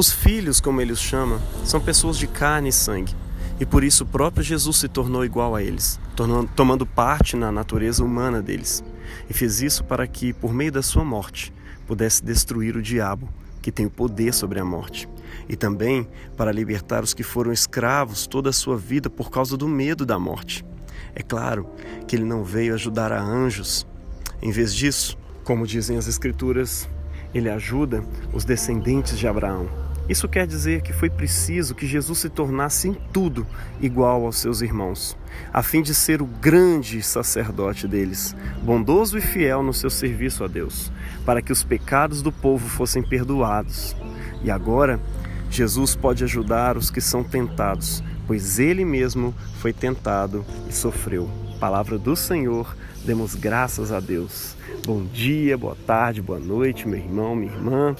Os filhos, como ele os chama, são pessoas de carne e sangue, e por isso o próprio Jesus se tornou igual a eles, tomando parte na natureza humana deles, e fez isso para que, por meio da sua morte, pudesse destruir o diabo, que tem o poder sobre a morte, e também para libertar os que foram escravos toda a sua vida por causa do medo da morte. É claro que ele não veio ajudar a anjos. Em vez disso, como dizem as Escrituras, ele ajuda os descendentes de Abraão. Isso quer dizer que foi preciso que Jesus se tornasse em tudo igual aos seus irmãos, a fim de ser o grande sacerdote deles, bondoso e fiel no seu serviço a Deus, para que os pecados do povo fossem perdoados. E agora, Jesus pode ajudar os que são tentados, pois ele mesmo foi tentado e sofreu. Palavra do Senhor, demos graças a Deus. Bom dia, boa tarde, boa noite, meu irmão, minha irmã.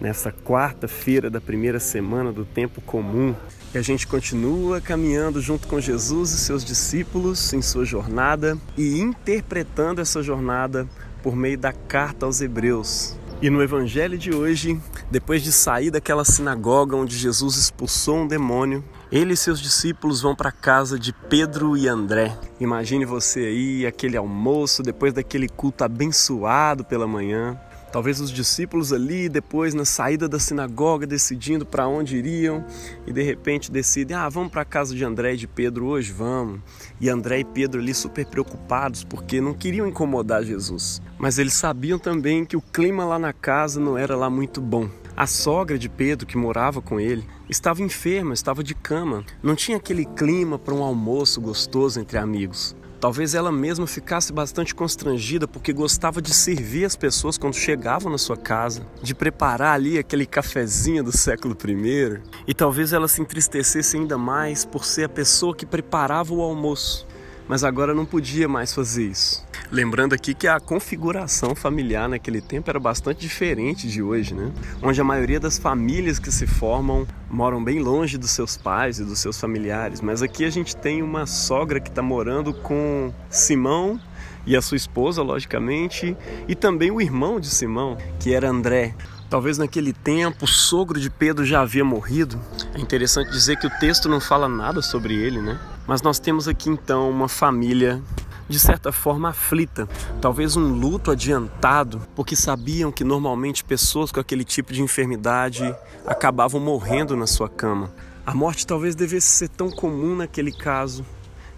Nessa quarta-feira da primeira semana do tempo comum, a gente continua caminhando junto com Jesus e seus discípulos em sua jornada e interpretando essa jornada por meio da carta aos Hebreus. E no evangelho de hoje, depois de sair daquela sinagoga onde Jesus expulsou um demônio, ele e seus discípulos vão para a casa de Pedro e André. Imagine você aí, aquele almoço, depois daquele culto abençoado pela manhã. Talvez os discípulos ali, depois na saída da sinagoga, decidindo para onde iriam, e de repente decidem: ah, vamos para a casa de André e de Pedro hoje? Vamos. E André e Pedro ali super preocupados porque não queriam incomodar Jesus. Mas eles sabiam também que o clima lá na casa não era lá muito bom. A sogra de Pedro, que morava com ele, estava enferma, estava de cama. Não tinha aquele clima para um almoço gostoso entre amigos. Talvez ela mesma ficasse bastante constrangida porque gostava de servir as pessoas quando chegavam na sua casa, de preparar ali aquele cafezinho do século I. E talvez ela se entristecesse ainda mais por ser a pessoa que preparava o almoço mas agora não podia mais fazer isso. Lembrando aqui que a configuração familiar naquele tempo era bastante diferente de hoje, né? Onde a maioria das famílias que se formam moram bem longe dos seus pais e dos seus familiares, mas aqui a gente tem uma sogra que está morando com Simão e a sua esposa, logicamente, e também o irmão de Simão, que era André. Talvez naquele tempo o sogro de Pedro já havia morrido. É interessante dizer que o texto não fala nada sobre ele, né? Mas nós temos aqui então uma família de certa forma aflita, talvez um luto adiantado, porque sabiam que normalmente pessoas com aquele tipo de enfermidade acabavam morrendo na sua cama. A morte talvez devesse ser tão comum naquele caso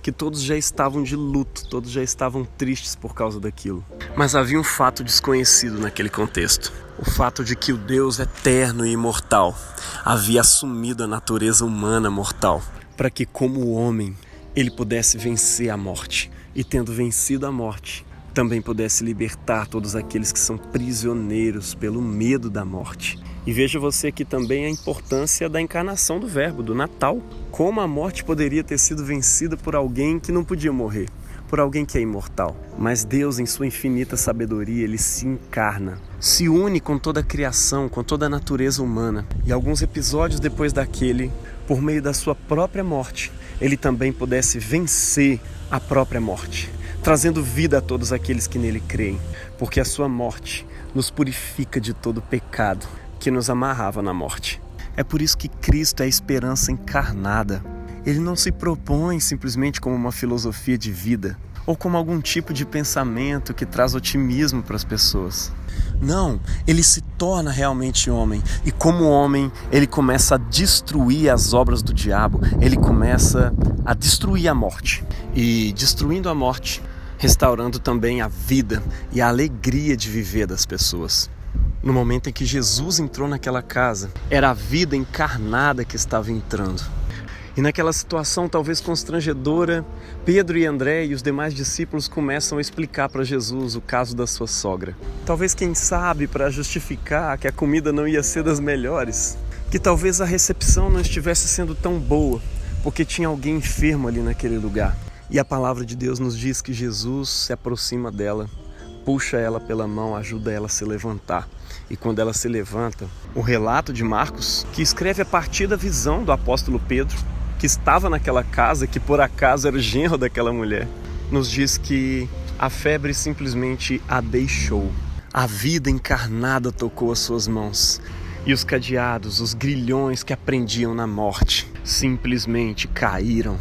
que todos já estavam de luto, todos já estavam tristes por causa daquilo. Mas havia um fato desconhecido naquele contexto: o fato de que o Deus eterno e imortal havia assumido a natureza humana mortal, para que, como homem, ele pudesse vencer a morte e, tendo vencido a morte, também pudesse libertar todos aqueles que são prisioneiros pelo medo da morte. E veja você aqui também a importância da encarnação do Verbo, do Natal. Como a morte poderia ter sido vencida por alguém que não podia morrer, por alguém que é imortal. Mas Deus, em sua infinita sabedoria, ele se encarna, se une com toda a criação, com toda a natureza humana. E alguns episódios depois daquele, por meio da sua própria morte, ele também pudesse vencer a própria morte, trazendo vida a todos aqueles que nele creem, porque a sua morte nos purifica de todo pecado que nos amarrava na morte. É por isso que Cristo é a esperança encarnada. Ele não se propõe simplesmente como uma filosofia de vida ou como algum tipo de pensamento que traz otimismo para as pessoas. Não, ele se torna realmente homem e, como homem, ele começa a destruir as obras do diabo, ele começa a destruir a morte. E, destruindo a morte, restaurando também a vida e a alegria de viver das pessoas no momento em que Jesus entrou naquela casa, era a vida encarnada que estava entrando. E naquela situação talvez constrangedora, Pedro e André e os demais discípulos começam a explicar para Jesus o caso da sua sogra. Talvez, quem sabe, para justificar que a comida não ia ser das melhores, que talvez a recepção não estivesse sendo tão boa, porque tinha alguém enfermo ali naquele lugar. E a palavra de Deus nos diz que Jesus se aproxima dela, puxa ela pela mão, ajuda ela a se levantar e quando ela se levanta, o relato de Marcos, que escreve a partir da visão do apóstolo Pedro, que estava naquela casa, que por acaso era o genro daquela mulher, nos diz que a febre simplesmente a deixou. A vida encarnada tocou as suas mãos E os cadeados, os grilhões que aprendiam na morte, simplesmente caíram.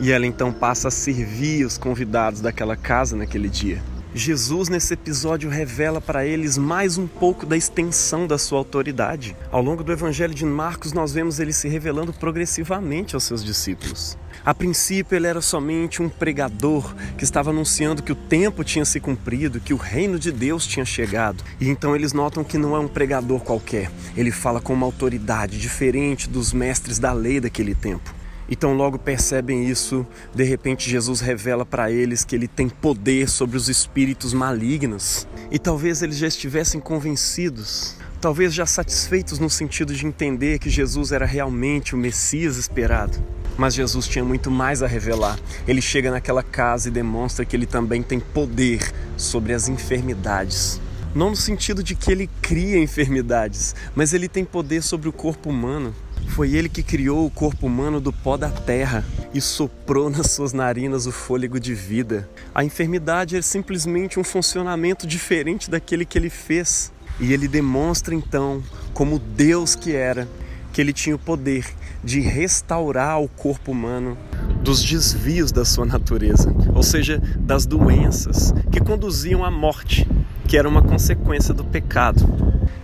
E ela então passa a servir os convidados daquela casa naquele dia. Jesus, nesse episódio, revela para eles mais um pouco da extensão da sua autoridade. Ao longo do Evangelho de Marcos, nós vemos ele se revelando progressivamente aos seus discípulos. A princípio, ele era somente um pregador que estava anunciando que o tempo tinha se cumprido, que o reino de Deus tinha chegado. E então eles notam que não é um pregador qualquer, ele fala com uma autoridade diferente dos mestres da lei daquele tempo. Então, logo percebem isso, de repente, Jesus revela para eles que ele tem poder sobre os espíritos malignos. E talvez eles já estivessem convencidos, talvez já satisfeitos no sentido de entender que Jesus era realmente o Messias esperado. Mas Jesus tinha muito mais a revelar. Ele chega naquela casa e demonstra que ele também tem poder sobre as enfermidades. Não no sentido de que ele cria enfermidades, mas ele tem poder sobre o corpo humano. Foi ele que criou o corpo humano do pó da terra e soprou nas suas narinas o fôlego de vida. A enfermidade é simplesmente um funcionamento diferente daquele que ele fez. E ele demonstra então, como Deus que era, que ele tinha o poder de restaurar o corpo humano dos desvios da sua natureza, ou seja, das doenças que conduziam à morte, que era uma consequência do pecado.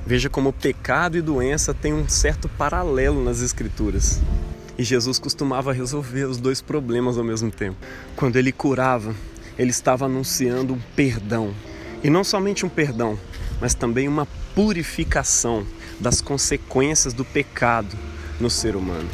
Veja como pecado e doença têm um certo paralelo nas Escrituras. E Jesus costumava resolver os dois problemas ao mesmo tempo. Quando ele curava, ele estava anunciando um perdão. E não somente um perdão, mas também uma purificação das consequências do pecado no ser humano.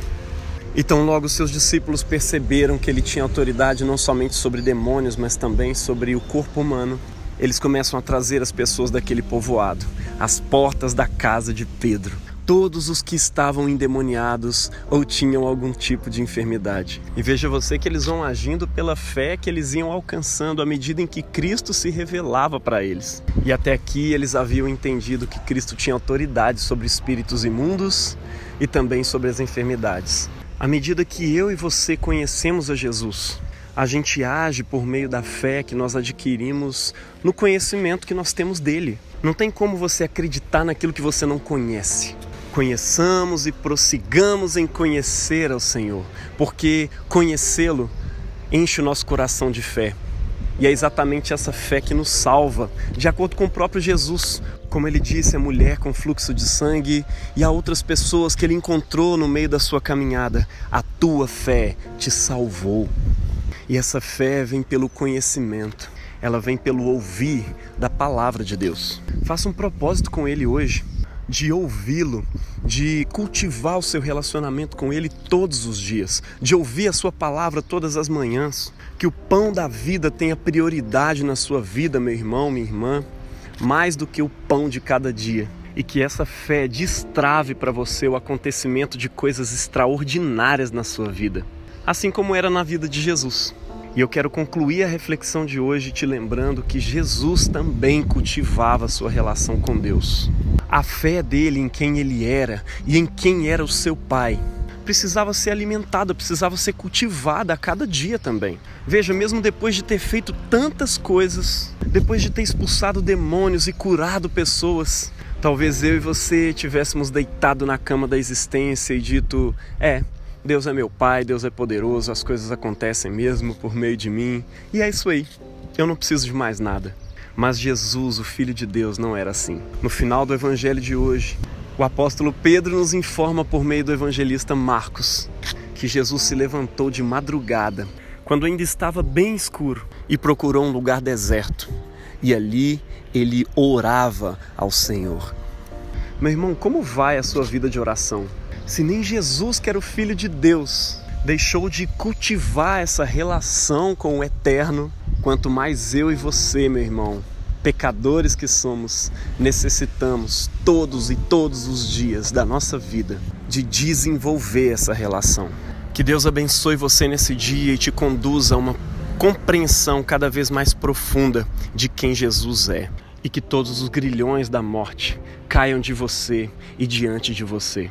Então, logo seus discípulos perceberam que ele tinha autoridade não somente sobre demônios, mas também sobre o corpo humano eles começam a trazer as pessoas daquele povoado às portas da casa de Pedro. Todos os que estavam endemoniados ou tinham algum tipo de enfermidade. E veja você que eles vão agindo pela fé que eles iam alcançando à medida em que Cristo se revelava para eles. E até aqui eles haviam entendido que Cristo tinha autoridade sobre espíritos imundos e também sobre as enfermidades. À medida que eu e você conhecemos a Jesus, a gente age por meio da fé que nós adquirimos no conhecimento que nós temos dele. Não tem como você acreditar naquilo que você não conhece. Conheçamos e prossigamos em conhecer ao Senhor, porque conhecê-lo enche o nosso coração de fé. E é exatamente essa fé que nos salva, de acordo com o próprio Jesus. Como ele disse, a mulher com fluxo de sangue e a outras pessoas que ele encontrou no meio da sua caminhada, a tua fé te salvou. E essa fé vem pelo conhecimento, ela vem pelo ouvir da palavra de Deus. Faça um propósito com Ele hoje, de ouvi-lo, de cultivar o seu relacionamento com Ele todos os dias, de ouvir a Sua palavra todas as manhãs. Que o pão da vida tenha prioridade na sua vida, meu irmão, minha irmã, mais do que o pão de cada dia e que essa fé destrave para você o acontecimento de coisas extraordinárias na sua vida assim como era na vida de Jesus. E eu quero concluir a reflexão de hoje te lembrando que Jesus também cultivava sua relação com Deus. A fé dele em quem ele era e em quem era o seu pai precisava ser alimentada, precisava ser cultivada a cada dia também. Veja, mesmo depois de ter feito tantas coisas, depois de ter expulsado demônios e curado pessoas, talvez eu e você tivéssemos deitado na cama da existência e dito: é, Deus é meu Pai, Deus é poderoso, as coisas acontecem mesmo por meio de mim. E é isso aí. Eu não preciso de mais nada. Mas Jesus, o Filho de Deus, não era assim. No final do evangelho de hoje, o apóstolo Pedro nos informa por meio do evangelista Marcos que Jesus se levantou de madrugada, quando ainda estava bem escuro, e procurou um lugar deserto. E ali ele orava ao Senhor. Meu irmão, como vai a sua vida de oração? Se nem Jesus, que era o Filho de Deus, deixou de cultivar essa relação com o Eterno, quanto mais eu e você, meu irmão, pecadores que somos, necessitamos todos e todos os dias da nossa vida de desenvolver essa relação. Que Deus abençoe você nesse dia e te conduza a uma compreensão cada vez mais profunda de quem Jesus é. E que todos os grilhões da morte caiam de você e diante de você.